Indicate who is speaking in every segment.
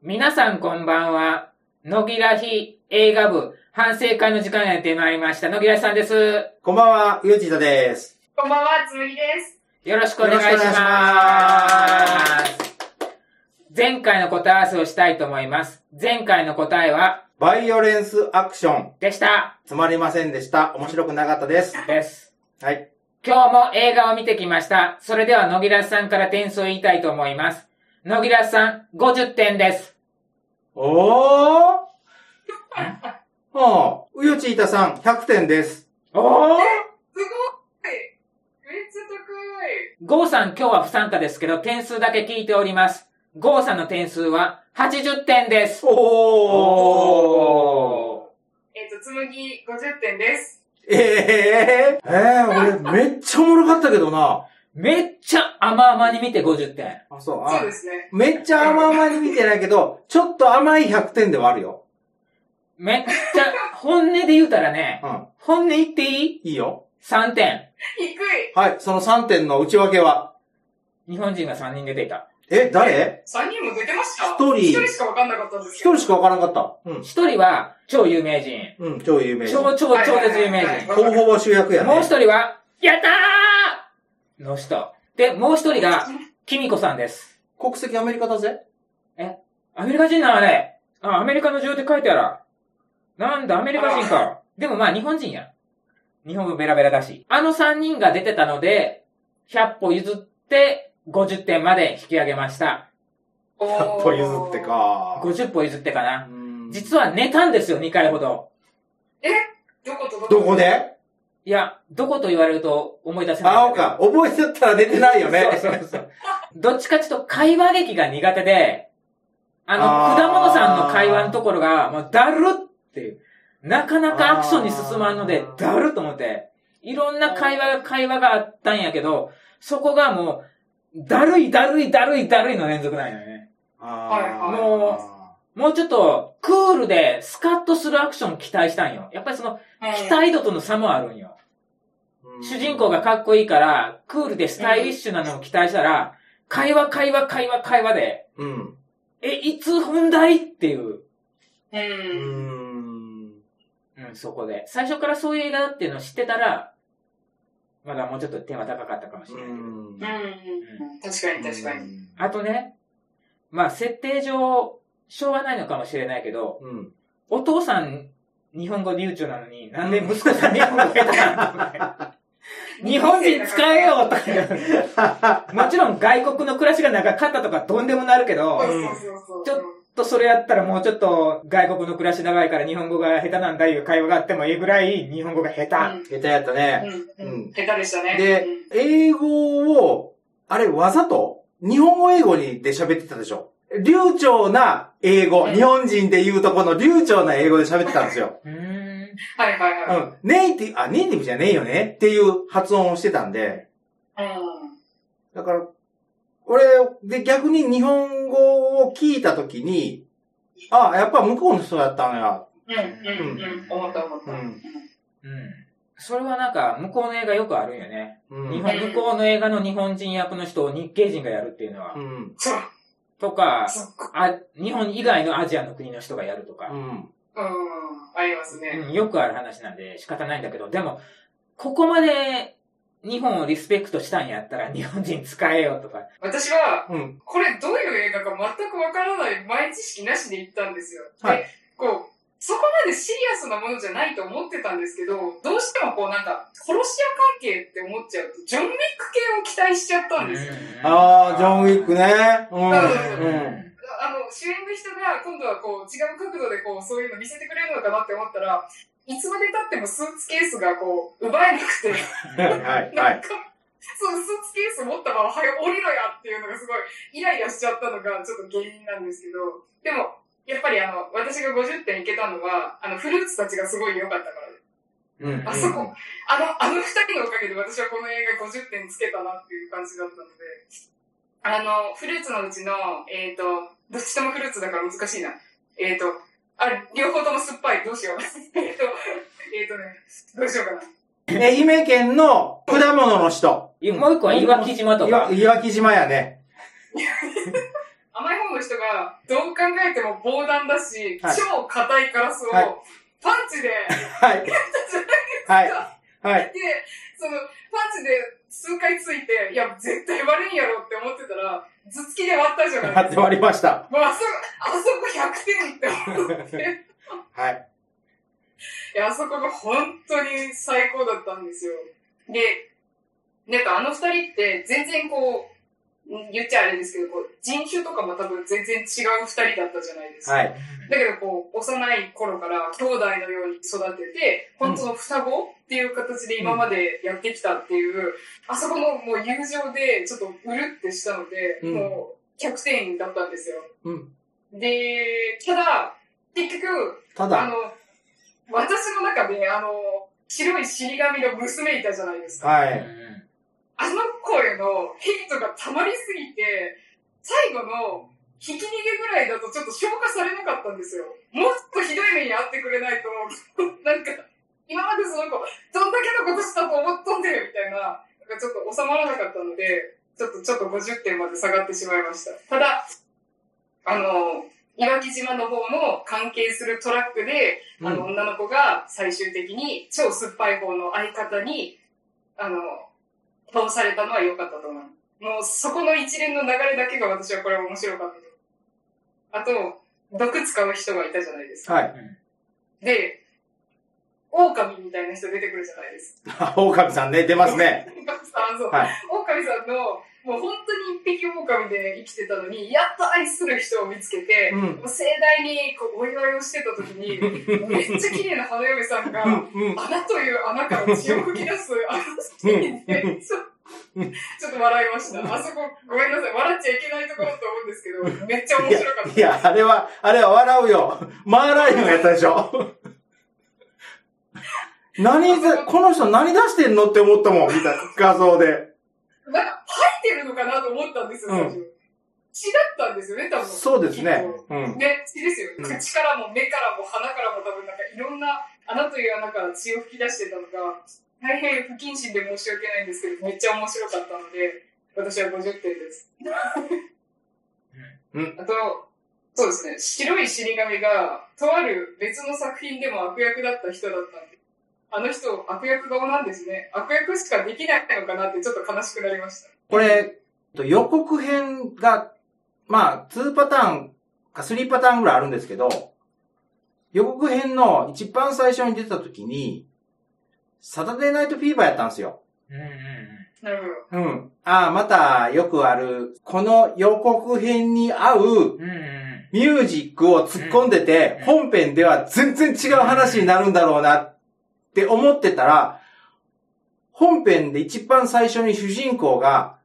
Speaker 1: 皆さんこんばんは。野木らひ映画部反省会の時間やってまいりました。野木らひさんです。
Speaker 2: こんばんは、ゆうちいたです。
Speaker 3: こんばんは、つむぎです。
Speaker 1: よろしくお願いしま。
Speaker 2: ます
Speaker 1: 前回の答え合わせをしたいと思います。前回の答えは、
Speaker 2: バイオレンスアクション。
Speaker 1: でした。
Speaker 2: つまりませんでした。面白くなかったです。
Speaker 1: です。
Speaker 2: はい。
Speaker 1: 今日も映画を見てきました。それでは野木らさんから点数を言いたいと思います。野木らさん、50点です。
Speaker 2: おーはあ、うよちいたさん、100点です。
Speaker 1: おー
Speaker 3: すごいめっちゃ高い
Speaker 1: ゴーさん今日は不参加ですけど、点数だけ聞いております。ゴーさんの点数は80点です。
Speaker 2: おー
Speaker 3: えっ、と、つむぎ50点です。
Speaker 2: ええー、えー、俺、めっちゃおもろかったけどな。
Speaker 1: めっちゃ甘々に見て50点。
Speaker 2: あ、そう、
Speaker 3: そう
Speaker 2: あ
Speaker 3: ですね。
Speaker 2: めっちゃ甘々に見てないけど、ちょっと甘い100点ではあるよ。
Speaker 1: めっちゃ、本音で言うたらね、
Speaker 2: うん。
Speaker 1: 本音言っていい？
Speaker 2: いいよ。
Speaker 1: ?3 点。
Speaker 3: 低い
Speaker 2: はい、その3点の内訳は？
Speaker 1: 日本人が3人出ていた。
Speaker 2: え、誰
Speaker 3: !3 人も出てました？
Speaker 2: 一人
Speaker 3: 一人しかわかんなかったんですけど。
Speaker 2: 一人しかわからんかった？うん。
Speaker 1: 1人は超有名人。
Speaker 2: うん、超有名人。
Speaker 1: 超超超絶有名人。
Speaker 2: ほぼほぼ主役やね。
Speaker 1: もう1人は、やったーの人。で、もう1人が、キミコさんです。
Speaker 2: 国籍アメリカだぜ。
Speaker 1: アメリカ人なあれ。あ、アメリカの上って書いてあら。なんだ、アメリカ人か。でもまあ日本人や。日本語ベラベラだし。あの3人が出てたので、100歩譲って50点まで引き上げました。
Speaker 3: おー
Speaker 2: 100歩譲って。か。
Speaker 1: 50歩譲ってかな。
Speaker 2: うん
Speaker 1: 実は寝たんですよ、2回ほど。
Speaker 3: どこ？とどこ？
Speaker 2: どこで？
Speaker 1: いや、どこと言われると思い出せない。
Speaker 2: あ、おか。覚えてたら出てないよね。
Speaker 1: そうそうそう。どっちかちょっと会話劇が苦手で、あの、
Speaker 2: あー
Speaker 1: 果物さんの会話のところが、もうだるっていう。なかなかアクションに進まんのでだると思って。いろんな会話が、会話があったんやけど、そこがもう、だるいだるいだるいだるいの連続なんよね。
Speaker 3: はいはい
Speaker 1: ももうちょっと、クールでスカッとするアクション期待したんよ。やっぱりその、期待度との差もあるんよ。
Speaker 2: うん
Speaker 1: 主人公がかっこいいから、クールでスタイリッシュなのを期待したら、会話会話会話会話で、
Speaker 2: うん。
Speaker 1: え、いつ本題っていう、
Speaker 3: う。
Speaker 2: うんん。
Speaker 1: うん、そこで。最初からそういう映画だっていうのを知ってたら、まだもうちょっと手は高かったかもしれないけど。
Speaker 3: うん。うん。確かに確かに。
Speaker 1: あとね、まあ、設定上、しょうがないのかもしれないけど、
Speaker 2: うん。
Speaker 1: お父さん、日本語流暢なのに、なんで息子さん日本語下手なの 日本人使えよとか。もちろん外国の暮らしが長かったとかどんでもなるけど。ちょっとそれやったらもうちょっと外国の暮らし長いから日本語が下手なんだいう会話があってもいいぐらい日本語が下手。
Speaker 2: 下手やったね。
Speaker 3: うん。下手でしたね。
Speaker 2: で
Speaker 3: うん、
Speaker 2: 英語を、あれ、わざと日本語英語にで喋ってたでしょ流暢な英語、
Speaker 3: うん
Speaker 2: 日本人で言うとこの流暢な英語で喋ってたんですよ。
Speaker 3: はいはいはい。
Speaker 2: うん。ネイティブ、あ、ネイティブじゃねえよねっていう発音をしてたんで、
Speaker 3: うん。
Speaker 2: だから、俺、で、逆に日本語を聞いたときに、あ、やっぱ向こうの人やったんや。
Speaker 3: うん、うん、うん。思った思った。
Speaker 2: うん
Speaker 1: うん。それはなんか向こうの映画よくあるんよね。
Speaker 2: うん。
Speaker 1: 日本、向こうの映画の日本人役の人を日系人がやるっていうのは
Speaker 2: う。ん。
Speaker 3: そう。
Speaker 1: とか。あ、日本以外のアジアの国の人がやるとか。
Speaker 2: うん。
Speaker 3: うん。ありますね。
Speaker 1: うん、よくある話なんで仕方ないんだけど、でも、ここまで日本をリスペクトしたんやったら日本人使えよとか。
Speaker 3: 私は、
Speaker 2: うん。
Speaker 3: これどういう映画か全くわからない前知識なしで行ったんですよ。
Speaker 2: はい
Speaker 3: で、こう、そこまでシリアスなものじゃないと思ってたんですけど、どうしてもこうなんか、殺し屋関係って思っちゃうと、ジョン・ウィック系を期待しちゃったんですよ。
Speaker 2: あー、ジョン・ウィックね。うん。
Speaker 3: うん主演の人が今度はこう、違う角度でこう、そういうの見せてくれるのかなって思ったら、いつまで経ってもスーツケースがこう、奪えなくて、
Speaker 2: はい、はい。
Speaker 3: なんか、そのスーツケース持ったまま、はい、降りろやっていうのがすごい、イライラしちゃったのがちょっと原因なんですけど、でも、やっぱりあの、私が50点いけたのは、あの、フルーツたちがすごい良かったからです。
Speaker 2: うん。
Speaker 3: あそこ、あの、あの二人のおかげで私はこの映画50点つけたなっていう感じだったので、あの、フルーツのうちの、えっ、と、どっちともフルーツだから難しいな。えっ、と、あ、両方とも酸っぱい。どうしよう。えっと、えっ、とね、どうしようかな。
Speaker 2: 愛媛県の果物の人。
Speaker 1: いもう一個は岩木島とか
Speaker 2: 岩。岩木島やね。
Speaker 3: 甘い方の人が、どう考えても防弾だし、
Speaker 2: はい
Speaker 3: 超硬いガラスを、
Speaker 2: はい
Speaker 3: パンチで、
Speaker 2: はい。はい。はい。
Speaker 3: で、その、パンチで数回ついて、いや、絶対割れんやろって思ってたら、頭突きで割ったじゃないですか。
Speaker 2: 割りました。
Speaker 3: もうあそこ、あそこ100点って思って。
Speaker 2: はい。
Speaker 3: いや、あそこが本当に最高だったんですよ。で、なんかあの二人って全然こう、ん言っちゃあれですけど、こう人種とかも多分全然違う二人だったじゃないですか。
Speaker 2: はい。
Speaker 3: だけどこう、幼い頃から兄弟のように育てて、本当の双子っていう形で今までやってきたっていう、あそこのもう友情でちょっとうるってしたので、
Speaker 2: うん
Speaker 3: もう100点だったんですよ。
Speaker 2: うん。
Speaker 3: で、ただ、結局、あ
Speaker 2: ただ、
Speaker 3: の、私の中で、あの、白い死神の娘いたじゃないですか。
Speaker 2: はい。
Speaker 3: あの子へのヘイトが溜まりすぎて、最後の引き逃げぐらいだとちょっと消化されなかったんですよ。もっとひどい目に遭ってくれないと、なんか、今までその子、どんだけのことしたと思っとんでみたいな、なんかちょっと収まらなかったので、ちょっと、ちょっと50点まで下がってしまいました。ただ、あの、岩木島の方の関係するトラックで、あの、
Speaker 2: うん
Speaker 3: 女の子が最終的に超酸っぱい方の相方に、あの、倒されたのは良かったと思う。もうそこの一連の流れだけが私はこれは面白かったと。あと、毒使う人がいたじゃないですか。
Speaker 2: はい。
Speaker 3: で、狼みたいな人出てくるじゃないですか。
Speaker 2: 狼さんね、出ますね。
Speaker 3: 狼さん、そう。
Speaker 2: はい。
Speaker 3: 狼さんの、もう本当に一匹狼で生きてたのに、やっと愛する人を見つけて、
Speaker 2: うん
Speaker 3: もう盛大にこうお祝いをしてた時に、めっちゃ綺麗な花嫁さんが。穴という穴から血を吹き出すあのシーンで、
Speaker 2: うん
Speaker 3: ちょっと笑いました。あそこ、ごめんなさい。笑っちゃいけないところだと思うんですけど、めっちゃ面白かった。
Speaker 2: いや、あれは、あれは笑うよ。マーライオンやったでしょ。何ぜ、この人何出してんのって思ったもん、見た画像で。
Speaker 3: なんか、吐いてるのかなと思ったんですよ、最初。血だったんですよね、多分。
Speaker 2: そうですねうん。
Speaker 3: ね、血ですよ。
Speaker 2: うん
Speaker 3: 口からも目からも鼻からも多分なんかいろんな穴という穴から血を吹き出してたのが、大変不謹慎で申し訳ないんですけど、めっちゃ面白かったので、私は50点です。
Speaker 2: うん
Speaker 3: あと、そうですね、白い死神が、とある別の作品でも悪役だった人だったんで、あの人、悪役顔なんですね。悪役しかできないのかなってちょっと悲しくなりました。
Speaker 2: これ、予告編が、まあ、2パターンか3パターンぐらいあるんですけど、予告編の一番最初に出た時に、サタデーナイトフィーバーやったんですよ。
Speaker 1: うんうん
Speaker 3: なるほど。
Speaker 2: うん。ああ、またよくある、この予告編に合う
Speaker 1: うん。うんうん
Speaker 2: ミュージックを突っ込んでて、
Speaker 1: うん
Speaker 2: 本編では全然違う話になるんだろうなって思ってたら、本編で一番最初に主人公が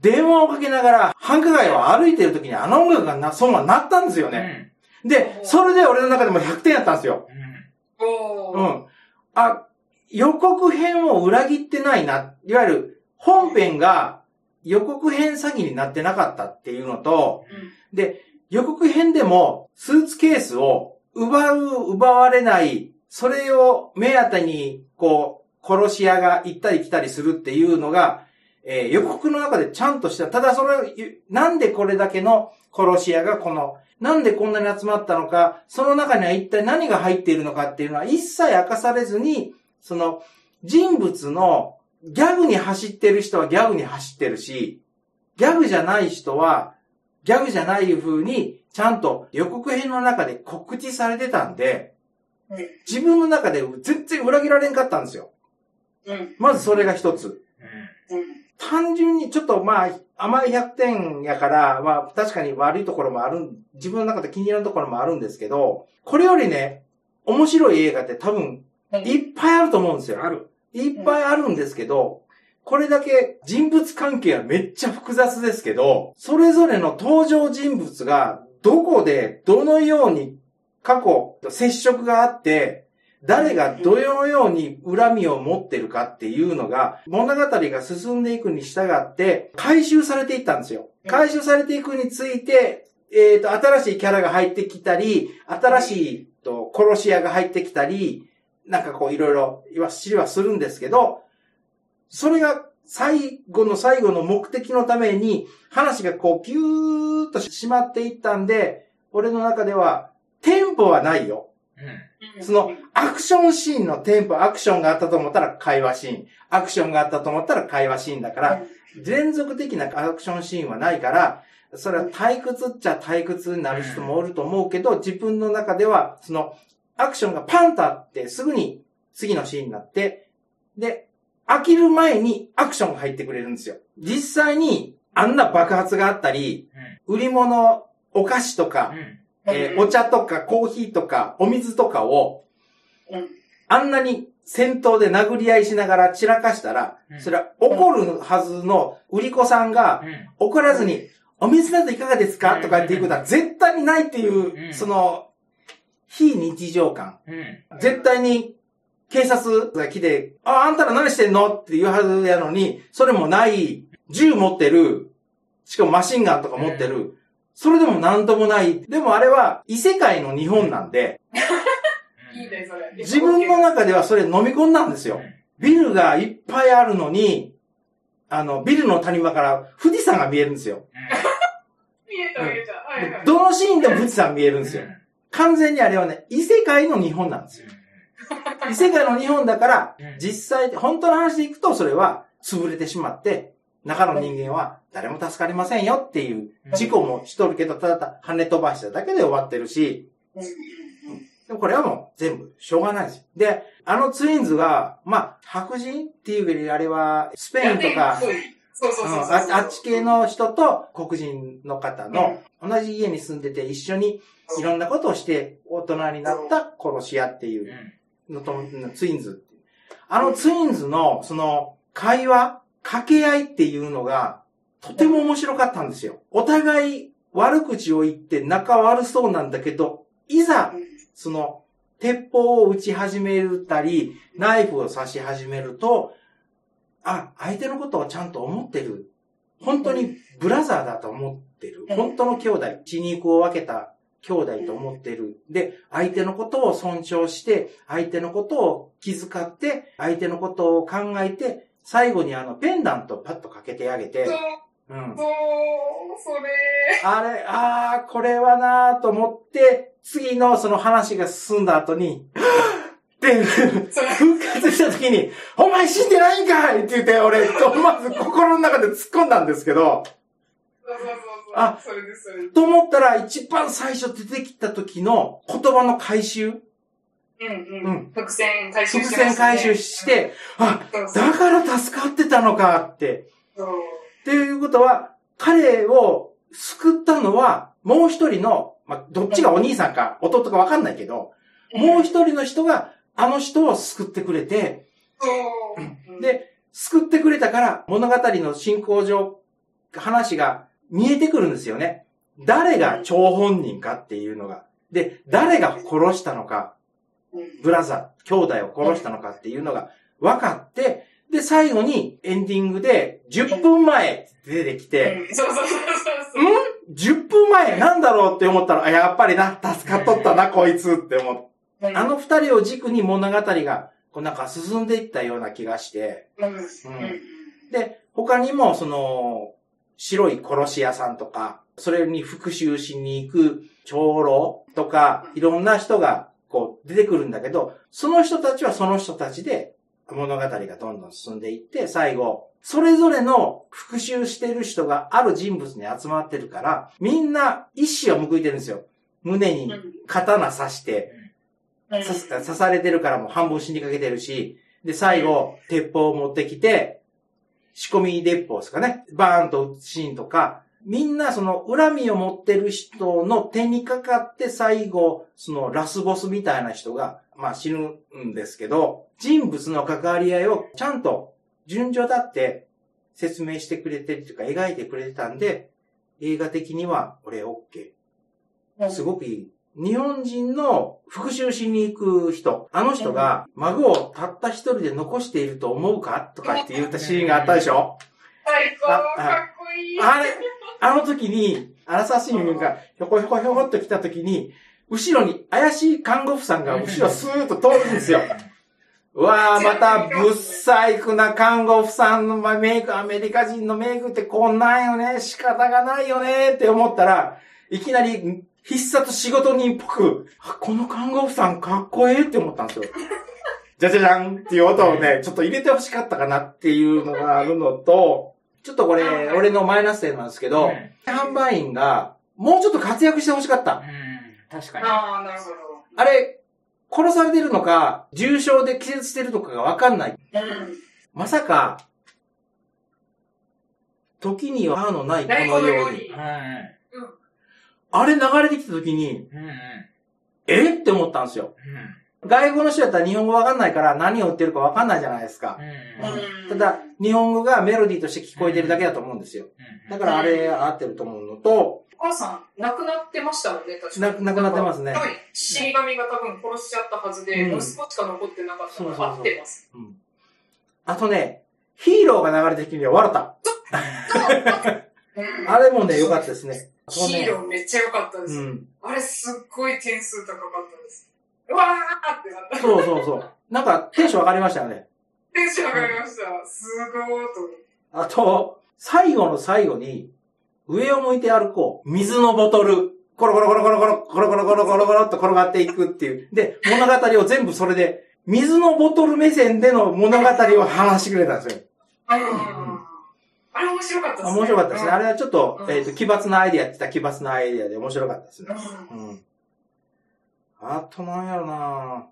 Speaker 2: 電話をかけながら繁華街を歩いてる時にあの音楽がな、そのままなったんですよ
Speaker 1: うん。
Speaker 2: ね。で、それで俺の中でも100点やったんですよ。
Speaker 1: うん。
Speaker 2: うん。あ、予告編を裏切ってないな。いわゆる本編が予告編詐欺になってなかったっていうのと、
Speaker 3: うん
Speaker 2: で、予告編でもスーツケースを奪う、奪われない、それを目当てに、こう、殺し屋が行ったり来たりするっていうのが、えー予告の中でちゃんとした。ただそれ、なんでこれだけの殺し屋がこの、なんでこんなに集まったのか、その中には一体何が入っているのかっていうのは一切明かされずに、その、人物のギャグに走ってる人はギャグに走ってるし、ギャグじゃない人は、ギャグじゃない風に、ちゃんと予告編の中で告知されてたんで、自分の中で全然裏切られんかったんですよ。
Speaker 3: うん。
Speaker 2: まずそれが一つ。単純にちょっとまあ、甘い100点やから、まあ確かに悪いところもある、自分の中で気に入らんところもあるんですけど、これよりね、面白い映画って多分いっぱいあると思うんですよ。
Speaker 1: ある。
Speaker 2: いっぱいあるんですけど、これだけ人物関係はめっちゃ複雑ですけど、それぞれの登場人物がどこでどのように過去接触があって、誰がどのように恨みを持ってるかっていうのが物語が進んでいくに従って回収されていったんですよ。回収されていくについて、えっ、と、新しいキャラが入ってきたり、新しいと殺し屋が入ってきたり、なんかこういろいろ言わしはするんですけど、それが最後の最後の目的のために、話がこう、ぎゅーっと締まっていったんで、俺の中では、テンポはないよ。
Speaker 1: うん。
Speaker 2: その、アクションシーンのテンポ、アクションがあったと思ったら会話シーン。アクションがあったと思ったら会話シーンだから、連続的なアクションシーンはないから、それは退屈っちゃ退屈になる人もおると思うけど、自分の中では、その、アクションがパンとあって、すぐに次のシーンになって、で、飽きる前にアクションが入ってくれるんですよ。実際に、あんな爆発があったり、売り物、お菓子とか
Speaker 1: う、ん。
Speaker 2: えーお茶とかコーヒーとかお水とかを、
Speaker 3: うん。
Speaker 2: あんなに戦闘で殴り合いしながら散らかしたら、
Speaker 1: うん。
Speaker 2: それは怒るはずの売り子さんが
Speaker 1: うん。
Speaker 2: 怒らずに、お水などいかがですか？
Speaker 1: うん。
Speaker 2: とかっていうことは絶対にないっていうう、
Speaker 1: ん。
Speaker 2: その、非日常感。
Speaker 1: うん。
Speaker 2: 絶対に警察が来て、あ、あんたら何してんの？って言うはずやのに、それもない、銃持ってる、しかもマシンガンとか持ってる、それでもなんともない。でもあれは異世界の日本なんで、
Speaker 3: いいね、それ。
Speaker 2: 自分の中ではそれ飲み込んだんですよ。ビルがいっぱいあるのに、あの、ビルの谷間から富士山が見えるんですよ。
Speaker 3: 見えた見えた。はいはい。
Speaker 2: どのシーンでも富士山見えるんですよ。完全にあれはね、異世界の日本なんですよ。異世界の日本だから
Speaker 1: うん、
Speaker 2: 実際、本当の話でいくと、それは潰れてしまって、中の人間は誰も助かりませんよっていう事故もしとるけど、ただただ跳ね飛ばしただけで終わってるし、
Speaker 3: うん。
Speaker 2: でもこれはもう全部しょうがないですよ。で、あのツインズが、まあ、白人っていうより、あれはスペインとか、
Speaker 3: そうそう
Speaker 2: うん
Speaker 3: そうそう。
Speaker 2: ああっち系の人と黒人の方の同じ家に住んでて一緒にいろんなことをして大人になった殺し屋っていうのと、ツインズ。あのツインズのその会話、掛け合いっていうのがとても面白かったんですよ。お互い悪口を言って仲悪そうなんだけど、いざその鉄砲を撃ち始めたり、ナイフを刺し始めると、あ、相手のことをちゃんと思ってる。本当にブラザーだと思ってる。
Speaker 3: うん
Speaker 2: 本当の兄弟、血肉を分けた兄弟と思ってる。で、相手のことを尊重して、相手のことを気遣って、相手のことを考えて、最後にあの、ペンダントをパッとかけてあげて
Speaker 3: そう、、
Speaker 2: うん。
Speaker 3: そう、それ。
Speaker 2: あれ、あー、これはなーと思って、次のその話が進んだ後に、って、
Speaker 3: それ。
Speaker 2: 復活した時に、お前死んでないんかいって言って、俺、思わず心の中で突っ込んだんですけど、
Speaker 3: そうそうそうそう。
Speaker 2: あ。と思ったら一番最初出てきた時の言葉の回収、
Speaker 3: うん
Speaker 2: う
Speaker 3: うんん。伏線回収
Speaker 2: 伏
Speaker 3: してましたね
Speaker 2: 線回収して、あ、だから助かってたのかって。
Speaker 3: そう。
Speaker 2: っていうことは、彼を救ったのは、もう一人の、まあ、どっちがお兄さんか弟かわかんないけど、もう一人の人が、あの人を救ってくれて。で、救ってくれたから、物語の進行上、話が見えてくるんですよね。誰が張本人かっていうのが。で、誰が殺したのか、
Speaker 3: うん
Speaker 2: ブラザー、兄弟を殺したのかっていうのが分かって、で、最後にエンディングで10分前って出てきて、
Speaker 3: うんそうそうそうそう。
Speaker 2: ん ?10 分前なんだろうって思ったら、あやっぱりな、助かっとったな、こいつって思って。
Speaker 3: うん
Speaker 2: あの二人を軸に物語が、こうなんか進んでいったような気がして、
Speaker 3: うん。うん。
Speaker 2: で、他にも、その、白い殺し屋さんとか、それに復讐しに行く長老とか、いろんな人が、こう、出てくるんだけど、その人たちはその人たちで、物語がどんどん進んでいって、最後、それぞれの復讐してる人がある人物に集まってるから、みんな一矢を報いてるんですよ。胸に刀刺して、
Speaker 3: うん。
Speaker 2: 刺す刺されてるからもう半分死にかけてるし、で、最後、鉄砲を持ってきて、仕込み鉄砲ですかね。バーンと撃つシーンとか、みんなその恨みを持ってる人の手にかかって最後、そのラスボスみたいな人が、まあ死ぬんですけど、人物の関わり合いをちゃんと順序だって説明してくれてるというか描いてくれてたんで、映画的には俺 OK。すごくいい。日本人の復讐しに行く人、あの人が孫をたった一人で残していると思うかとかって言ったシーンがあったでしょ？
Speaker 3: 最高、いい。
Speaker 2: あれ、あの時に、アラサーシンがひょこひょこひょこっと来た時に、後ろに怪しい看護婦さんが後ろスーッと通るんですよ。うわー、また、ぶっ細工な看護婦さんのメイク、アメリカ人のメイクってこんなんよね、仕方がないよねって思ったら、いきなり必殺仕事人っぽく、あこの看護婦さんかっこええって思ったんですよ。じゃじゃじゃんっていう音をね、ちょっと入れて欲しかったかなっていうのがあるのと、ちょっとこれ、俺のマイナス点なんですけど、販売員が、もうちょっと活躍して欲しかった。
Speaker 1: うん。確かに。
Speaker 3: ああ、なるほど。
Speaker 2: あれ、殺されてるのか、重傷で気絶してるのかがわかんない。
Speaker 3: うん。
Speaker 2: まさか、時には歯のないこのように。あれ流れてきた時に、
Speaker 1: うん。うん。
Speaker 2: え？って思ったんですよ。外国の人だったら日本語わかんないから何を言ってるかわかんないじゃないですか。
Speaker 1: うん。
Speaker 2: ただ、日本語がメロディーとして聞こえてるだけだと思うんですよ。だからあれ合ってると思うのと、
Speaker 3: お母さん、亡くなってましたもんね、確か
Speaker 2: な、
Speaker 3: に。
Speaker 2: 亡くなってますね
Speaker 3: 多。分、死神が多分殺しちゃったはずで、
Speaker 2: うん
Speaker 3: 息子しか残ってなかったから、合ってます。
Speaker 2: うん。あとね、ヒーローが流れてきて笑った。
Speaker 3: うん
Speaker 2: あれもね、良かったですね。
Speaker 3: ヒーローめっちゃ良かったです。
Speaker 2: うん。
Speaker 3: あれすっごい点数高かったです。うわーってなった。
Speaker 2: そうそうそう。なんかテンション上がりましたよね。
Speaker 3: テンション上がりました。すごーと。
Speaker 2: あと、最後の最後に、上を向いて歩こう。水のボトル。コロコロコロコロコロ、コロコロコロコロコロっと転がっていくっていう。で、物語を全部それで、水のボトル目線での物語を話してくれたんですよ。
Speaker 3: うんあれ面白かったですね。
Speaker 2: 面白かったですね。あれはちょっと
Speaker 3: う、ん
Speaker 2: えっと、奇抜なアイディアって言った奇抜なアイディアで面白かったですね。
Speaker 3: うん
Speaker 2: うん。あとなんやろな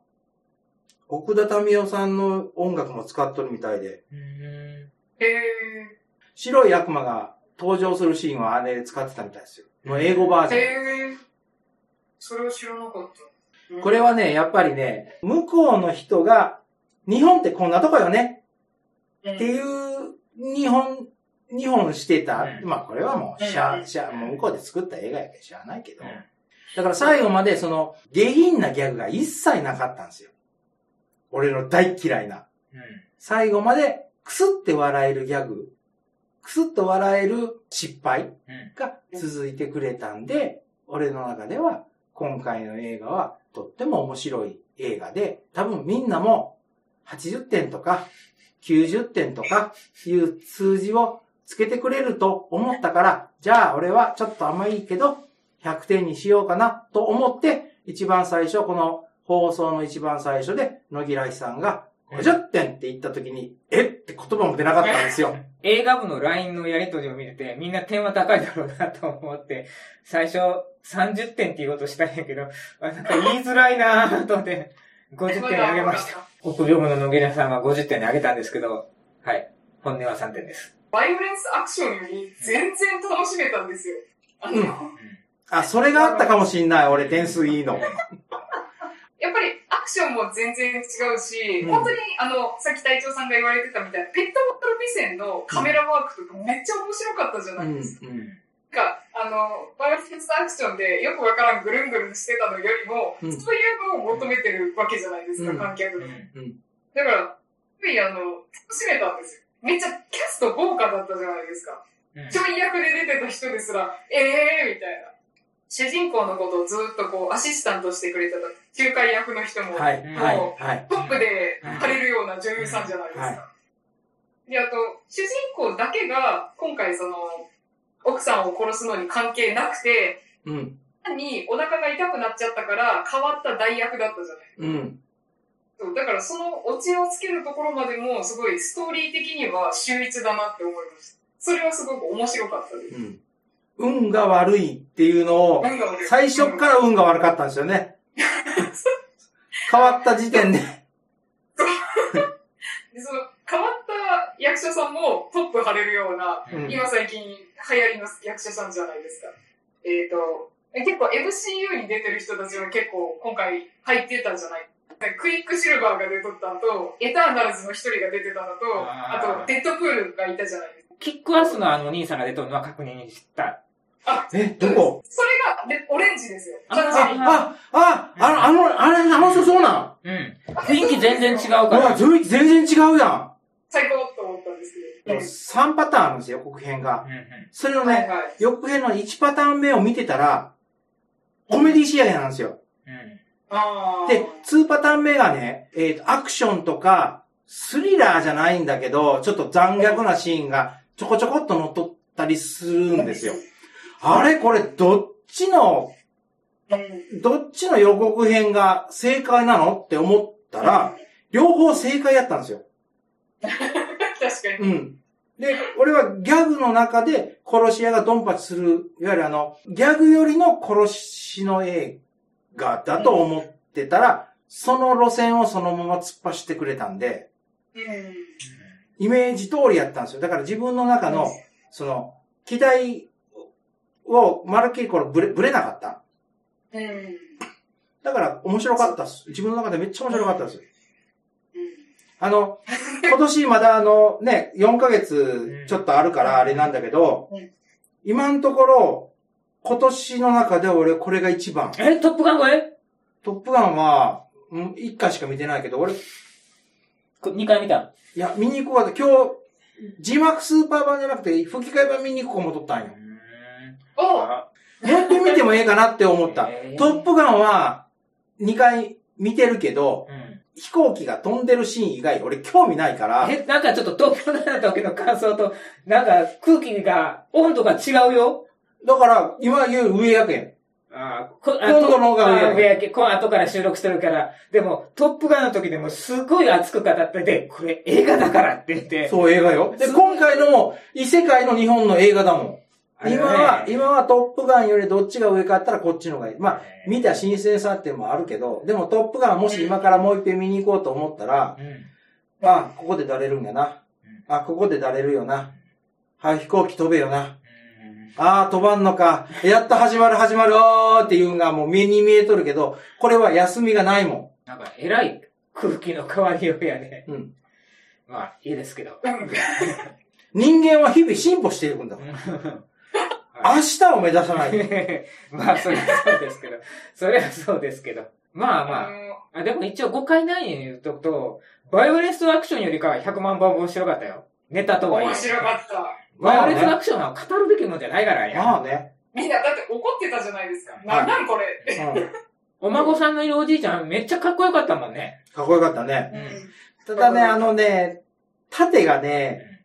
Speaker 2: 奥田民生さんの音楽も使っとるみたいで、
Speaker 1: うん。
Speaker 3: へ
Speaker 2: 白い悪魔が登場するシーンはあれで使ってたみたいですよ。の英語バー
Speaker 3: ー。
Speaker 2: ジョン。
Speaker 3: へー。それを知らなかった。うん
Speaker 2: これはね、やっぱりね、向こうの人が、日本ってこんなとこよね
Speaker 3: うん
Speaker 2: っていう、日本、日本してた。
Speaker 1: うん
Speaker 2: まあこれはもう、しゃ、
Speaker 3: うん
Speaker 2: しゃ、もう向こうで作った映画やけど知らないけど。だから最後までその、下品なギャグが一切なかったんですよ。俺の大嫌いな。最後まで、くすって笑えるギャグ、くすっと笑える失敗。が続いてくれたんで、俺の中では、今回の映画はとっても面白い映画で、多分みんなも80点とか90点とかいう数字をつけてくれると思ったから、じゃあ俺はちょっと甘いけど100点にしようかなと思って、一番最初、この放送の一番最初で野木らさんが50点って言った時に、えっ？て言葉も出なかったんですよ。
Speaker 1: 映画部の LINE のやりとりを見てて、みんな点は高いだろうなと思って、最初30点って言おうとしたんやけど、あなんか言いづらいなぁと思って、50点あげました。北上部の野毛さんは50点にあげたんですけど、はい。本音は3点です。
Speaker 3: バイオレンスアクションより全然楽しめたんですよ。あの、
Speaker 2: うんあ、それがあったかもしんない。俺点数いいの。
Speaker 3: やっぱりアクションも全然違うし、
Speaker 2: うん
Speaker 3: 本当にあの、さっき隊長さんが言われてたみたいな、ペットボトル目線のカメラワークとかめっちゃ面白かったじゃないですか。
Speaker 2: うん。
Speaker 3: なんか、あの、バイオレンスアクションでよくわからんぐるんぐるんしてたのよりも、
Speaker 2: うん
Speaker 3: そういうのを求めてるわけじゃないですか、
Speaker 2: うん
Speaker 3: 観客の。
Speaker 2: うん。
Speaker 3: だから、やっぱりあの、楽しめたんですよ。めっちゃキャスト豪華だったじゃないですか。
Speaker 1: うん
Speaker 3: ちょい役で出てた人ですら、ええー、みたいな。主人公のことをずっとこう、アシスタントしてくれてた仲介役の人も、
Speaker 2: はい、
Speaker 1: うん
Speaker 2: はい、はい。
Speaker 3: トップで張れるような女優さんじゃないですか。
Speaker 2: はい
Speaker 3: で、あと、主人公だけが、今回その、奥さんを殺すのに関係なくて、
Speaker 2: うん。
Speaker 3: 単にお腹が痛くなっちゃったから変わった代役だったじゃない
Speaker 2: うん。
Speaker 3: そうだからそのオチをつけるところまでも、すごいストーリー的には秀逸だなって思いました。それはすごく面白かったです。
Speaker 2: うん。運が悪いっていうのを、最初っから運が悪かったんですよね。変わった時点で。
Speaker 3: で、その、変わった役者さんもトップ張れるような、
Speaker 2: うん
Speaker 3: 今最近流行りの役者さんじゃないですか。えっ、と、え結構 MCU に出てる人たちも結構今回入ってたじゃない？クイックシルバーが出とったのと、エターナルズの一人が出てたのと、あと、デッドプールがいたじゃないですか。
Speaker 1: キックアスのあの兄さんが出とるのは確認した。
Speaker 2: え、どこ？
Speaker 3: それが、で、オレンジですよ。
Speaker 1: あ。
Speaker 2: あ、あ、あ、あの、あの、あれ、あの人そうなん？
Speaker 1: うん。雰囲気全然違う
Speaker 2: うわ、
Speaker 1: から。
Speaker 2: 全然違うや
Speaker 3: 最高と思ったんですけ
Speaker 2: ん。
Speaker 3: ど。
Speaker 2: 3パターンあるんですよ、予告編が。
Speaker 1: うんうん
Speaker 2: それのね、
Speaker 3: はいはい。
Speaker 2: 予告編の1パターン目を見てたら、コメディ仕上げなんですよ。
Speaker 1: うん
Speaker 3: ああ。
Speaker 2: で、2パターン目がね、えっ、と、アクションとか、スリラーじゃないんだけど、ちょっと残虐なシーンがちょこちょこっと乗っ取ったりするんですよ。あれ？これ、どっちの、
Speaker 3: うん。
Speaker 2: どっちの予告編が正解なの？って思ったら、両方正解やったんですよ。
Speaker 3: 確かに。
Speaker 2: うん。で、俺はギャグの中で殺し屋がドンパチする、いわゆるあの、ギャグよりの殺しの映画だと思ってたら、その路線をそのまま突っ走ってくれたんで、
Speaker 3: うん。
Speaker 2: イメージ通りやったんですよ。だから自分の中の、その、期待をまるっきりこれぶれ、ぶれなかった。
Speaker 3: うん。
Speaker 2: だから面白かったっす。自分の中でめっちゃ面白かったです。
Speaker 3: うん。
Speaker 2: あの、今年まだあのね、4ヶ月ちょっとあるからあれなんだけど
Speaker 3: うん、
Speaker 2: 今のところ、今年の中で俺これが一番。
Speaker 1: え、トップガン超え？
Speaker 2: トップガンは、うん、1回しか見てないけど、俺、い
Speaker 1: こ2回見た？
Speaker 2: や、見に行こうかと、今日、字幕スーパー版じゃなくて、吹き替え版見に行こう思っとったんよ。
Speaker 3: お
Speaker 1: あ
Speaker 2: もう一遍見てもええかなって思った。トップガンは、2回見てるけど、
Speaker 1: うん
Speaker 2: 飛行機が飛んでるシーン以外、俺興味ないから、
Speaker 1: え、なんかちょっと東京の時の感想と、なんか空気が、温度が違うよ。
Speaker 2: だから、今言う上やけん。
Speaker 1: あこあ
Speaker 2: 今度の方が上や
Speaker 1: あ上やけ。こ後から収録してるから。でも、トップガンの時でもすごい熱く語ってて、これ映画だからって言って。
Speaker 2: そう、映画よ。で、今回のも、異世界の日本の映画だもん。今は、今はトップガンよりどっちが上かあったらこっちの方がいい。まあ、見た新鮮さっていうのもあるけど、でもトップガンもし今からもう一遍見に行こうと思ったら、
Speaker 1: うん。
Speaker 2: あ、ここでだれるんやな。あ、ここでだれるよな。はい、飛行機飛べよな。あー、飛ばんのか。やっと始まる始まるおーっていうのがもう目に見えとるけど、これは休みがないも
Speaker 1: なんか、えらい空気の変わりようやね。
Speaker 2: ん。うん。
Speaker 1: まあ、いいですけど。
Speaker 2: 人間は日々進歩していくんだ。明日を目指さないと。
Speaker 1: まあ、それはそうですけど。それはそうですけど。まあまあ。
Speaker 3: の
Speaker 1: あでも一応5回内に言うとくと、バイオレンスアクションよりかは100万本面白かったよ。ネタとはいえ。
Speaker 3: 面白かった。
Speaker 1: バイオレンスアクションは語るべきものじゃないからや。
Speaker 2: まあね。
Speaker 3: みんな、だって怒ってたじゃないですか。
Speaker 2: はい
Speaker 3: なんなんこれ。
Speaker 2: うん。
Speaker 1: お孫さんのいるおじいちゃんめっちゃかっこよかったもんね。
Speaker 2: かっこよかったね。
Speaker 1: うん。
Speaker 2: ただね、あのね、盾がね、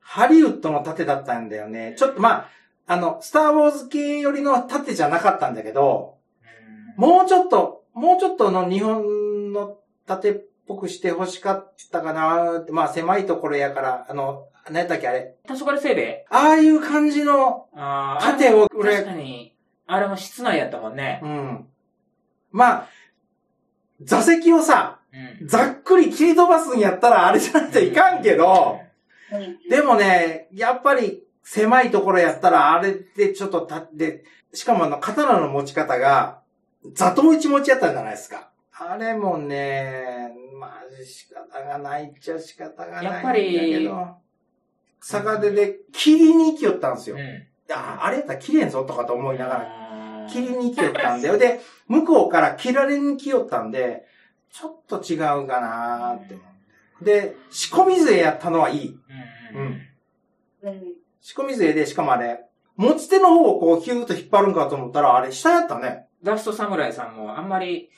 Speaker 2: ハリウッドの盾だったんだよね。ちょっとまあ、あの、スターウォーズ系寄りの盾じゃなかったんだけど、もうちょっと、もうちょっとの日本の盾っぽくして欲しかったかなって、まあ狭いところやから、あの、何やったっけあれ。
Speaker 1: 黄昏せい
Speaker 2: ああいう感じの
Speaker 1: あー
Speaker 2: 盾を
Speaker 1: あれ確か
Speaker 2: 俺、
Speaker 1: に、あれも室内やったもんね。
Speaker 2: うん。まあ、座席をさ、
Speaker 1: うん。
Speaker 2: ざっくり切り飛ばすんやったらあれじゃなきゃいかんけど、でもね、やっぱり狭いところやったらあれでちょっと立って、しかもあの刀の持ち方が、座頭一持ちやったじゃないですか。あれもね、まあ仕方がないっちゃ仕方がないんだけど。
Speaker 1: やっぱり
Speaker 2: 逆手で切りに行きよったんですよ。
Speaker 1: うん。
Speaker 2: ああれやったら切れんぞとかと思いながら
Speaker 1: ら
Speaker 2: 切りに来よったんだよ。で、向こうから切られに来よったんで、ちょっと違うかなーって思って。で、仕込み勢やったのはいい。
Speaker 1: うん。うん。
Speaker 3: うん。
Speaker 2: 仕込み勢で、しかもあれ、持ち手の方をこうヒューッと引っ張るんかと思ったら、あれ下やったね。
Speaker 1: ダストサムライさんもあんまり、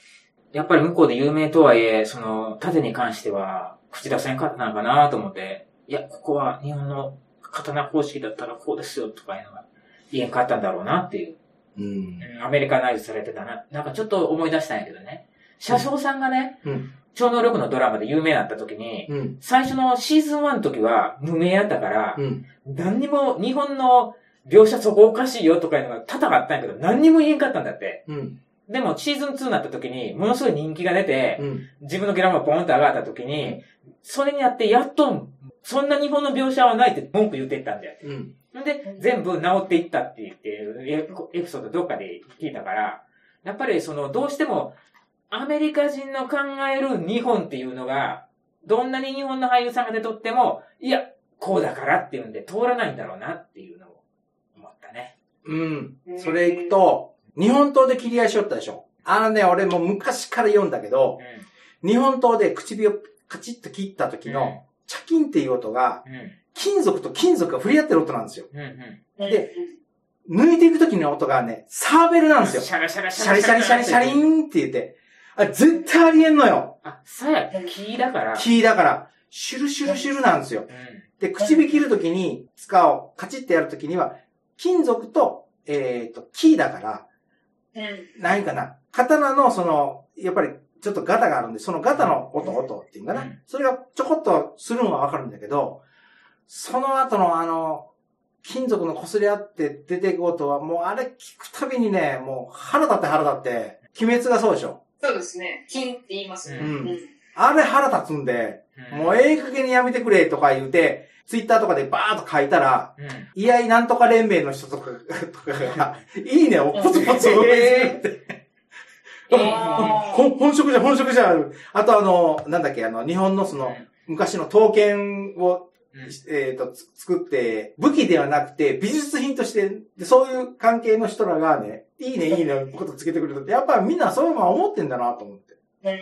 Speaker 1: やっぱり向こうで有名とはいえ、その、盾に関しては、口出せんかったのかなと思って、いや、ここは日本の刀方式だったらこうですよとかいうのが言えんかったんだろうなっていう。
Speaker 2: うん。
Speaker 1: うんアメリカナイズされてたな。なんかちょっと思い出したんやけどね。車掌さんがね、
Speaker 2: うん。
Speaker 1: 超能力のドラマで有名になった時に、
Speaker 2: うん。
Speaker 1: 最初のシーズン1の時は無名やったから、
Speaker 2: うん。
Speaker 1: 何にも日本の描写そこおかしいよとかいうのが多々あったんやけど、何にも言えんかったんだって。
Speaker 2: うん。
Speaker 1: でもシーズン2になった時に、ものすごい人気が出て、
Speaker 2: うん。
Speaker 1: 自分のギャラもポンと上がった時に、それにやってやっと、そんな日本の描写はないって文句言ってったんだよ。
Speaker 2: うん。
Speaker 1: で、全部治っていったって言って、エエピソードどっかで聞いたから、やっぱりその、どうしても、アメリカ人の考える日本っていうのが、どんなに日本の俳優さんが出とっても、いや、こうだからっていうんで通らないんだろうなっていうのを思ったね。
Speaker 2: うん。それ行くと、日本刀で切り合いしよったでしょ。あのね、俺もう昔から読んだけど、日本刀で鯉口をカチッと切った時の、チャキンっていう音が、
Speaker 1: うん。うん。
Speaker 2: 金属と金属が触れ合ってる音なんですよ。
Speaker 1: うん。うん。
Speaker 2: で抜いていく時の音がね、サーベルなんですよ。
Speaker 1: シャラシャラ
Speaker 2: シャリシャリシャリシャリ
Speaker 1: ン。
Speaker 2: ンって言って。あ、絶対ありえんのよ。
Speaker 1: あ、さや、木だから。
Speaker 2: 木だから、シュルシュルシュルなんですよ。
Speaker 1: うん。
Speaker 2: で、鯉口切るときに、柄をカチッてやるときには、金属と、えっ、と、木だから、
Speaker 3: うん。
Speaker 2: 何かな。刀のその、やっぱりちょっとガタがあるんで、そのガタの音、音っていうのかな。
Speaker 1: うん
Speaker 2: それがちょこっとするのはわかるんだけど、その後のあの、金属の擦り合って出ていく音は、もうあれ聞くたびにね、もう腹立って腹立って、鬼滅がそうでしょ。
Speaker 3: そうですね。金って言いますね。
Speaker 1: うん
Speaker 3: うん。
Speaker 2: あれ腹立つんで、
Speaker 1: うん
Speaker 2: もうええ加減にやめてくれとか言うて、ツイッターとかでバーッと書いたら、
Speaker 1: うん。
Speaker 2: いやいなんとか連盟の人とか、とかが、いいねをポツポツ応援するって。本職じゃ、本職じゃ。あとあの、なんだっけ、あの、日本のその、昔の刀剣を、
Speaker 1: うん
Speaker 2: えっ、と、つ作って、武器ではなくて、美術品として、でそういう関係の人らがね、いいね、いいね、ことつけてくれると、やっぱみんなそういうのは思ってんだなと思って。
Speaker 3: うん。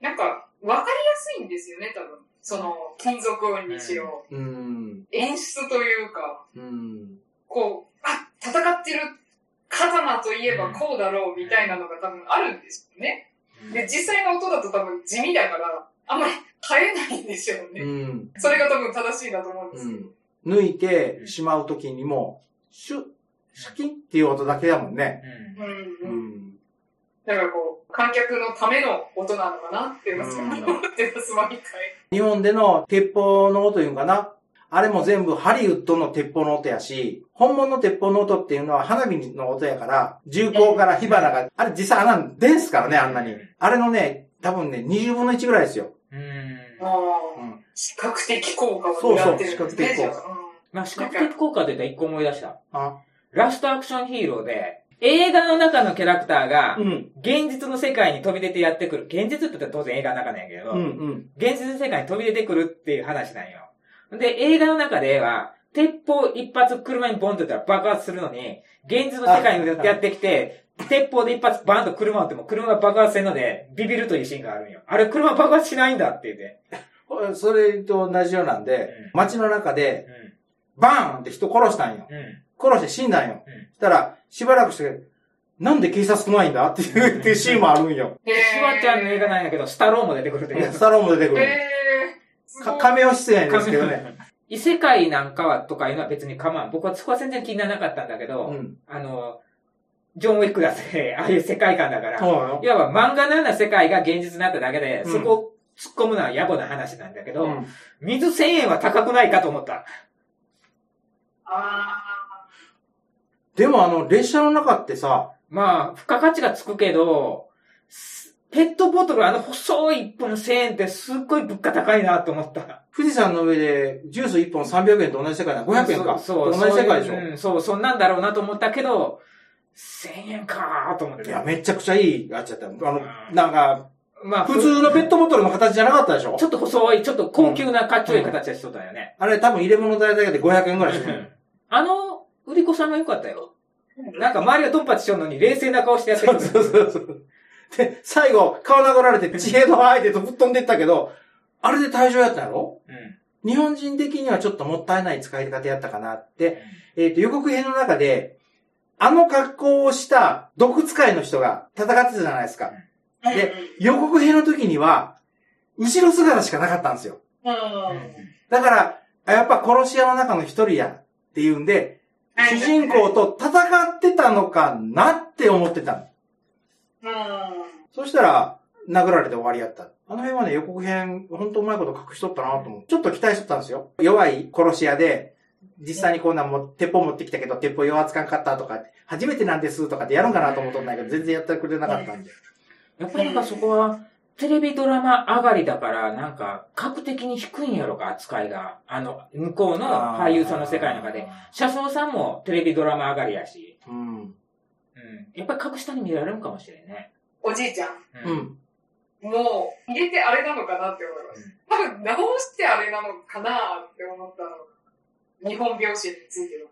Speaker 3: なんか、わかりやすいんですよね、多分。その、金属音にしろ、
Speaker 2: うーん。
Speaker 3: 演出というか、
Speaker 2: うん。
Speaker 3: こう、あ、戦ってる刀といえばこうだろうみたいなのが多分あるんですよね。で、実際の音だと多分地味だから、あんまり変えないんでしょう
Speaker 2: う
Speaker 3: ね。
Speaker 2: ん。
Speaker 3: それが多分正しいんだと思うんですけど。
Speaker 2: うん。抜いてしまうときにも、シュッ、シャキンっていう音だけだもんね。
Speaker 1: うん。
Speaker 3: うん。だからこう、観客のための音なのかなって思
Speaker 2: うん
Speaker 3: ってます、毎回。
Speaker 2: 日本での鉄砲の音いうんかな。あれも全部ハリウッドの鉄砲の音やし、本物の鉄砲の音っていうのは花火の音やから、銃口から火花が、あれ実際あんなんですからね、あんなに。あれのね、多分ね、20分の1ぐらいですよ。
Speaker 1: うん。
Speaker 3: ああ、
Speaker 2: うん。
Speaker 3: 視覚的効果を狙ってるね。
Speaker 2: そうそう視覚的効果
Speaker 1: まあ、視覚的効果といったら一個思い出した。
Speaker 2: あ、
Speaker 1: ラストアクションヒーローで、映画の中のキャラクターが
Speaker 2: う、ん。
Speaker 1: 現実の世界に飛び出てやってくる。現実って言ったら当然映画の中なんやけど、
Speaker 2: うん、うん。
Speaker 1: 現実の世界に飛び出てくるっていう話なんよ。で、映画の中では、鉄砲一発車にボンとやったら爆発するのに、現実の世界にやってきて、鉄砲で一発バンと車を撃っても車が爆発せんので、ビビるというシーンがあるんよ。あれ車爆発しないんだって言って。
Speaker 2: それと同じようなんで、街の中で、バーンって人殺したんよ。
Speaker 1: うん。うん。
Speaker 2: 殺して死んだんよ。
Speaker 1: うん
Speaker 2: そしたら、しばらくして、なんで警察来ないんだ？っていうっていうシーンもあるんよ。
Speaker 3: へー
Speaker 1: シュワちゃんの映画なんやけど、スタローも出てくるっていう。
Speaker 2: スタローも出てくる。
Speaker 3: へー
Speaker 2: か亀尾出演ですけどね。
Speaker 1: 異世界なんかはとかいうのは別に構わん。僕はそこは全然気にならなかったんだけど、
Speaker 2: うん。
Speaker 1: あの、ジョン・ウィックだって、ああいう世界観だから、
Speaker 2: そうよ。
Speaker 1: いわば漫画のような世界が現実になっただけで、
Speaker 2: うん
Speaker 1: そこを突っ込むのは野暮な話なんだけど、
Speaker 2: うん
Speaker 1: 水1000円は高くないかと思った。
Speaker 3: あ
Speaker 2: でもあの、列車の中ってさ、
Speaker 1: まあ、付加価値がつくけど、すペットボトルあの細い1本1000円ってすっごい物価高いなと思った。
Speaker 2: 富士山の上でジュース1本300円と同じ世界だ。500円か。
Speaker 1: そう、
Speaker 2: 同じ世界でしょ。
Speaker 1: そういううん、そう、そんなんだろうなと思ったけど、1000円かーと思って
Speaker 2: いや、めちゃくちゃいいやつやったよ。あの、
Speaker 1: うん
Speaker 2: なんか、
Speaker 1: まあ、
Speaker 2: 普通のペットボトルの形じゃなかったでしょ
Speaker 1: ちょっと細い、ちょっと高級なかっちょいい形はしとったよね。
Speaker 2: あれ多分入れ物代だけで500円ぐらいする。
Speaker 1: あの、売り子さんも良かったよ。なんか周りがドンパチしようのに冷静な顔してやってる。
Speaker 2: そうそうそう。で、最後、顔殴られて、地平の相手と吹っ飛んでったけど、あれで退場やったんやろ？
Speaker 1: うん。
Speaker 2: 日本人的にはちょっともったいない使い方やったかなって、えっ、と、予告編の中で、あの格好をした毒使いの人が戦ってたじゃないですか。
Speaker 3: ー
Speaker 2: で、予告編の時には、後ろ姿しかなかったんですよ。
Speaker 3: うん。うん
Speaker 2: だから、あやっぱ殺し屋の中の一人やっていうんで、主人公と戦ってたのかなって思ってたの。
Speaker 3: うん。
Speaker 2: そしたら、殴られて終わりやった。あの辺はね、予告編、本当うまいこと隠しとったなと思う。ちょっと期待しとったんですよ。弱い殺し屋で、実際にこんなんもう鉄砲持ってきたけど、鉄砲弱つかんかったとか、初めてなんですとかってやるんかなと思っとったんだけど、全然やってくれなかったんで。
Speaker 1: やっぱりなんかそこは、テレビドラマ上がりだから、なんか、格的に低いんやろか、扱いが。あの、向こうの俳優さんの世界の中で。。車掌さんもテレビドラマ上がりやし。
Speaker 2: うん。
Speaker 1: うん。やっぱり格下に見られるんかもしれんね。
Speaker 3: おじいちゃん。
Speaker 1: う。
Speaker 2: うんん。
Speaker 3: もう、入れてあれなのかなって思います。多分、直してあれなのかなって思ったの。日本拍子については。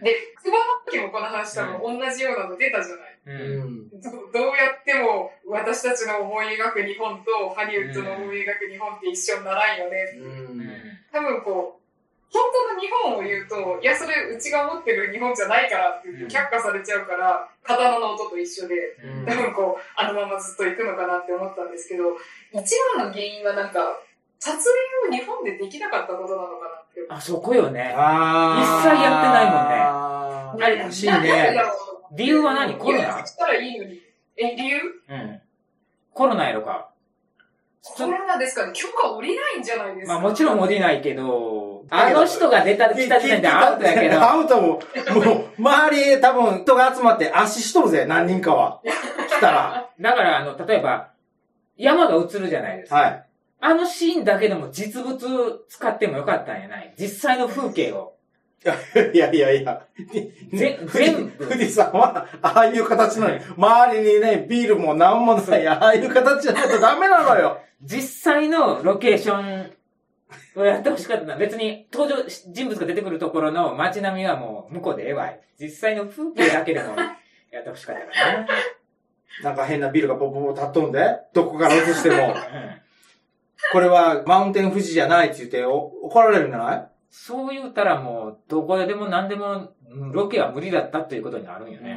Speaker 1: う
Speaker 3: で、久保の時もこの話多分同じようなの出たじゃない。
Speaker 1: ん。うん。
Speaker 2: うん。
Speaker 3: どどうやっても私たちの思い描く日本とハリウッドの思い描く日本って一緒にならんよね。
Speaker 2: うん。
Speaker 3: 多分こう、本当の日本を言うと、いや、それうちが持ってる日本じゃないからって言って却下されちゃうから、刀の音と一緒で、
Speaker 1: うん
Speaker 3: 多分こう、あのままずっと行くのかなって思ったんですけど、一番の原因はなんか、撮影を日本でできなかったことなのかなって。
Speaker 1: あ、そこよね。一切やってないもんね
Speaker 2: あ
Speaker 1: れ
Speaker 2: らしい
Speaker 3: なんで
Speaker 2: ね
Speaker 3: だ。ろう
Speaker 1: 理由は何？コロナ？
Speaker 3: たらいいのに。え、理由？
Speaker 1: うん。コロナやろか。
Speaker 3: コロナですかね許可下りないんじゃないですか？
Speaker 1: まあもちろん降りないけど、あの人が出た、来た時点でアウトやけど、
Speaker 2: アウトも、もう、周りへ多分人が集まって圧死しとるぜ、何人かは。来たら。
Speaker 1: だからあの、例えば、山が映るじゃないですか。
Speaker 2: はい。
Speaker 1: あのシーンだけでも実物使ってもよかったんやない？実際の風景を。
Speaker 2: いやいやいや。
Speaker 1: ぜ
Speaker 2: 富士
Speaker 1: 全部
Speaker 2: 富士山は、ああいう形なのに、周りにね、ビールもなんもない、ああいう形じゃないとダメなのよ。
Speaker 1: 実際のロケーションをやってほしかったな。別に登場人物が出てくるところの街並みはもう向こうでええわい。実際の風景だけでもやってほしかったかな。
Speaker 2: なんか変なビルがポポポ立っとんで、どこから映しても。
Speaker 1: うん
Speaker 2: これはマウンテン富士じゃないって言ってお怒られるんじゃない？
Speaker 1: そう言うたらもう、どこでも何でも、うんロケは無理だったということになるんよね。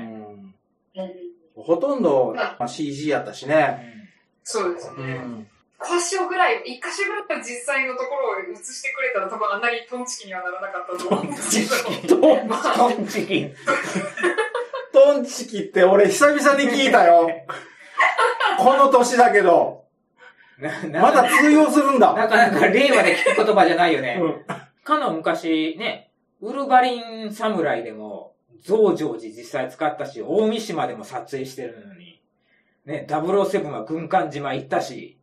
Speaker 2: うん
Speaker 3: うん
Speaker 2: ほとんど CG やったしね。
Speaker 3: そうですね。
Speaker 2: うん。
Speaker 3: 一箇所ぐらい、一箇所ぐらい実際のところを映してくれたら多分あんなにトンチキにはならなかったと思うんですけど。
Speaker 2: トン
Speaker 3: まあ
Speaker 1: トンチキン。
Speaker 2: トンチキって俺久々に聞いたよ。この年だけど。まだ通用するんだ。
Speaker 1: なかなか令和で聞く言葉じゃないよね。
Speaker 2: うん
Speaker 1: かの昔ね、ウルバリン侍でも、増上寺実際使ったし、大三島でも撮影してるのに、ね、007は軍艦島行ったし、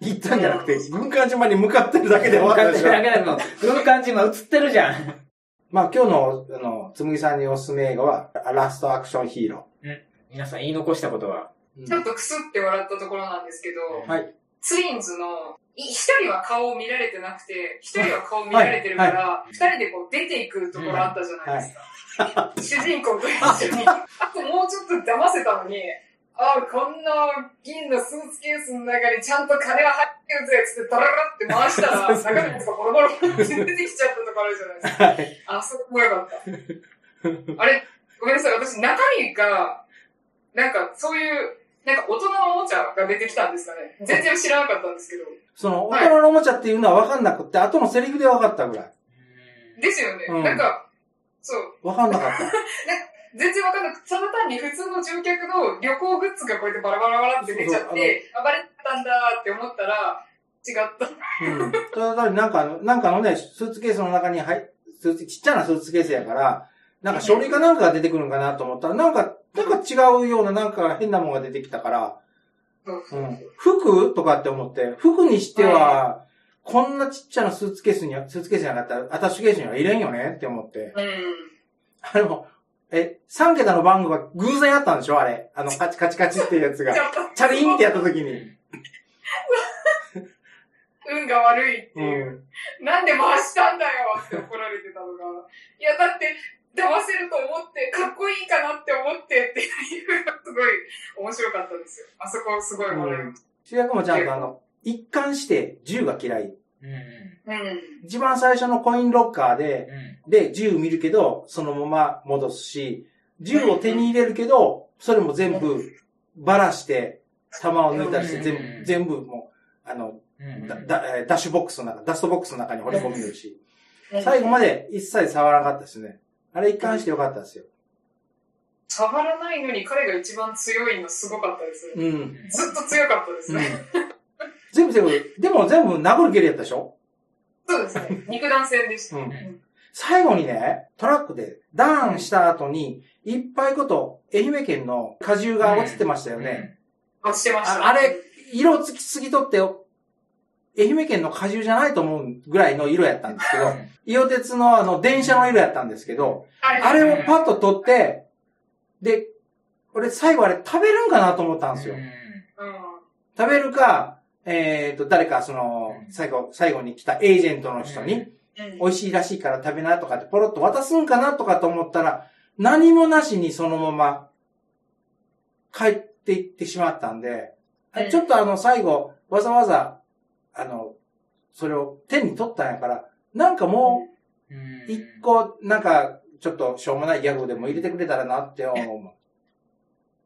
Speaker 2: 行ったんじゃなくて、軍艦島に向かってるだけで終わったでしょ
Speaker 1: 軍艦島。だけだけど、軍艦島映ってるじゃん。
Speaker 2: まあ今日の、あの、つむぎさんにおすすめ映画は、ラストアクションヒーロ
Speaker 1: 皆さん言い残したことは？
Speaker 2: ー。
Speaker 3: ちょっとクスって笑ったところなんですけど、
Speaker 2: はい。
Speaker 3: ツインズの、い一人は顔を見られてなくて、一人は顔を見られてるから、二、人でこう出ていくところあったじゃないですか。主人公と一緒に。あともうちょっと騙せたのに、ああ、こんな銀のスーツケースの中にちゃんと金が入ってるぜつってダララって回したら、中身がボロボロって出てきちゃったとこあるじゃないですか。
Speaker 2: はい。
Speaker 3: あそこもよかった。あれ、ごめんなさい、私中身が、なんかそういう、なんか大人のおもちゃが出てきたんですかね。全然知らなかったんですけど。
Speaker 2: その、大人のおもちゃっていうのは分かんなくって、後のセリフで分かったぐらい。
Speaker 3: ですよね。
Speaker 2: うん
Speaker 3: なんか、そう、
Speaker 2: 分かんなかった。
Speaker 3: 全然わかんなくて、ただ単に普通の乗客の旅行グッズがこうやってバラバラバラって出ちゃって、あ、バレたんだって思ったら、違った。
Speaker 2: うん。ただ単になんか、なんかのね、スーツケースの中に入っ、スーツ、ちっちゃなスーツケースやから、なんか書類かなんかが出てくるのかなと思ったら、なんか、なんか違うような、なんか変なものが出てきたから、
Speaker 3: そう
Speaker 2: ん。服とかって思って、服にしては、こんなちっちゃなスーツケースには、スーツケースじゃなかったら、アタッシュケースには入れんよねって思って。
Speaker 3: うん。
Speaker 2: あれも、え、3桁の番号が偶然あったんでしょあれ。あの、カチカチカチっていうやつが。チャリンってやった時に。
Speaker 3: 運が悪いって
Speaker 2: う
Speaker 3: いう。
Speaker 2: ん。
Speaker 3: なんで回したんだよって怒られてたのが。いや、だって、騙せると思って、かっこいいかなって思ってっていうのがすごい面白かったんですよ。あそこすごい笑いまし
Speaker 2: 主役もちゃんとあの、一貫して銃が嫌い。
Speaker 1: うん。
Speaker 3: た。うん。
Speaker 2: 一番最初のコインロッカーで、
Speaker 1: うん。
Speaker 2: で、銃見るけど、そのまま戻すし、銃を手に入れるけど、それも全部ばらして、弾を抜いたりして、全
Speaker 1: うん
Speaker 2: 部、全部もう、あの、ダッシュボックスの中、ダストボックスの中に掘り込みるし、
Speaker 3: うん
Speaker 2: 最後まで一切触らなかったですね。あれ一貫してよかったですよ。
Speaker 3: 触らないのに彼が一番強いのすごかったです。
Speaker 2: うん。
Speaker 3: ずっと強かったです
Speaker 2: うん
Speaker 3: ね。
Speaker 2: 全部全部、でも全部殴る蹴りやったでしょ？
Speaker 3: そうですね。肉弾戦でした。
Speaker 2: うん最後にね、トラックでダーンした後に、いっぱいこと、愛媛県の果汁が落ちてましたよね。
Speaker 3: あ、してました。
Speaker 2: ああれ、色つきすぎとって、愛媛県の果汁じゃないと思うぐらいの色やったんですけど、伊予鉄のあの、電車の色やったんですけど、
Speaker 3: あれ
Speaker 2: をパッと取って、で、俺最後あれ食べるんかなと思ったんですよ。
Speaker 3: うん。
Speaker 2: 食べるか、えっ、と、誰かその、最後、最後に来たエージェントの人に、
Speaker 3: うん
Speaker 2: 美味しいらしいから食べなとかってポロッと渡すんかなとかと思ったら、何もなしにそのまま帰っていってしまったんで、
Speaker 3: うん
Speaker 2: ちょっとあの最後、わざわざ、あの、それを手に取ったんやから、なんかも
Speaker 1: うん
Speaker 2: 一個、なんか、ちょっとしょうもないギャグでも入れてくれたらなって思う。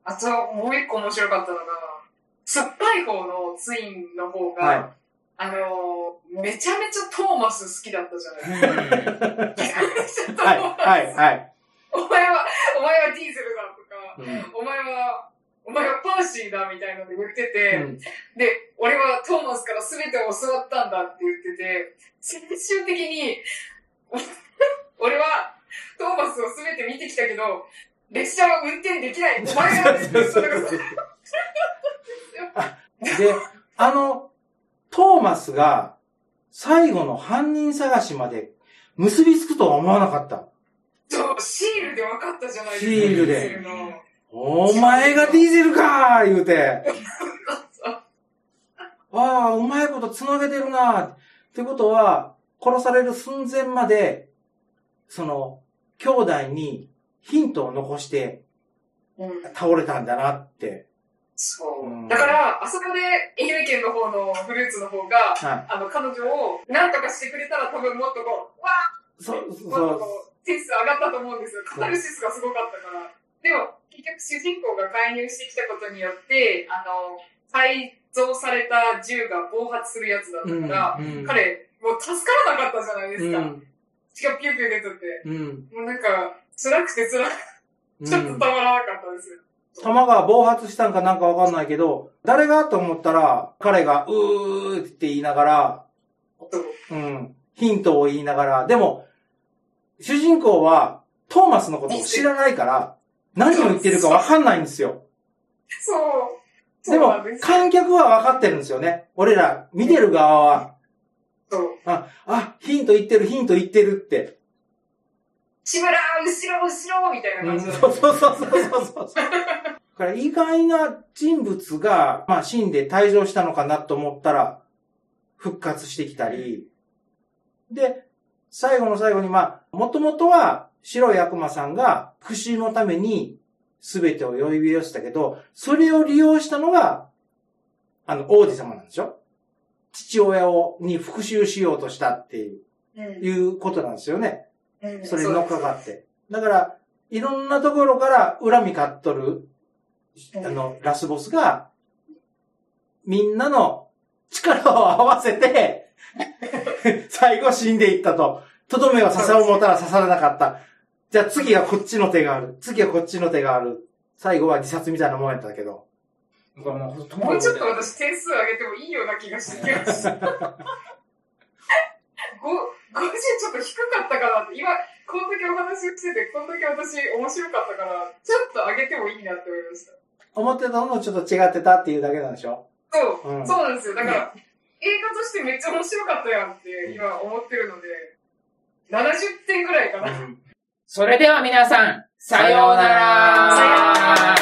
Speaker 3: あと、もう一個面白かったのが、酸っぱい方のツインの方が、
Speaker 2: は
Speaker 3: あのー、めちゃめちゃトーマス好きだったじゃないですか。
Speaker 1: うん
Speaker 3: めちゃめちゃト
Speaker 2: い。はい。
Speaker 3: ーマス。
Speaker 2: はい。はい。
Speaker 3: お前は、お前はディーゼルだとか、
Speaker 2: うん
Speaker 3: お前は、お前はパーシーだみたいなので言ってて、
Speaker 2: うん
Speaker 3: で、俺はトーマスから全てを教わったんだって言ってて、最終的に、俺はトーマスを全て見てきたけど、列車は運転できない。お前が、それが
Speaker 2: で、あの、トーマスが最後の犯人探しまで結びつくとは思わなかった。
Speaker 3: そう、シールで分かったじゃないですか。
Speaker 2: シールでお前がディーゼルかー言うて。ああ、うまいこと繋げてるなーってことは、殺される寸前まで、その、兄弟にヒントを残して
Speaker 3: うん
Speaker 2: 倒れたんだなって。
Speaker 3: そう。
Speaker 2: うん
Speaker 3: だから、あそこで愛媛県の方のフルーツの方が、
Speaker 2: はい。
Speaker 3: あの、彼女を何とかしてくれたら多分もっとこう、わ
Speaker 2: そう、
Speaker 3: ーもっと
Speaker 2: そう
Speaker 3: こう、点数上がったと思うんですよ。カタルシスがすごかったから。でも、結局主人公が介入してきたことによって、あの、改造された銃が暴発するやつだった
Speaker 2: うん。
Speaker 3: から、
Speaker 2: うん
Speaker 3: 彼、もう助からなかったじゃないですか。
Speaker 2: うん。
Speaker 3: 血がピューピュー出てて。
Speaker 2: うん。
Speaker 3: もうなんか、辛くて辛くて、
Speaker 2: うん
Speaker 3: ちょっとたまらなかったですよ。
Speaker 2: 弾が暴発したんかなんかわかんないけど、誰がと思ったら、彼が、うーって言いながら、
Speaker 3: う
Speaker 2: ん、ヒントを言いながら、でも、主人公は、トーマスのことを知らないから、何を言ってるかわかんないんですよ。
Speaker 3: そう。
Speaker 2: でも観客はわかってるんですよね。俺ら、見てる側は、
Speaker 3: そう。
Speaker 2: あ、あ、ヒント言ってる、ヒント言ってるって。
Speaker 3: 志村、後ろ、後ろみたいな
Speaker 2: うん、
Speaker 3: 感じだ
Speaker 2: そうそうそうそうそうそう。だから意外な人物が、まあ死んで退場したのかなと思ったら、復活してきたり、で、最後の最後に、まあ、もともとは白い悪魔さんが復讐のために全てを呼び寄せたけど、それを利用したのが、あの、王子様なんでしょ？父親を、に復讐しようとしたっていう、
Speaker 3: うん
Speaker 2: いうことなんですよね。
Speaker 3: うん
Speaker 2: それに乗っかかって。だから、いろんなところから恨み買っとる、あの、ラスボスが、みんなの力を合わせて、最後死んでいったと。とどめは刺さを持ったら刺さらなかった。じゃあ次はこっちの手がある。次はこっちの手がある。最後は自殺みたいなもんやったけど。
Speaker 1: 僕はもう
Speaker 3: もうちょっと私点数上げてもいいような気がしてきました。5、50ちょっと低かったかなって。今、この時お話ししてて、この時私面白かったから、ちょっと上げてもいいなって思いました。
Speaker 2: 思ってたのとちょっと違ってたっていうだけなんでしょ？
Speaker 3: そう、
Speaker 2: うん
Speaker 3: そうなんですよ。だから、映画としてめっちゃ面白かったやんって今思ってるので、70点ぐらいかな。
Speaker 1: それでは皆さん、さようなら。
Speaker 3: さようなら。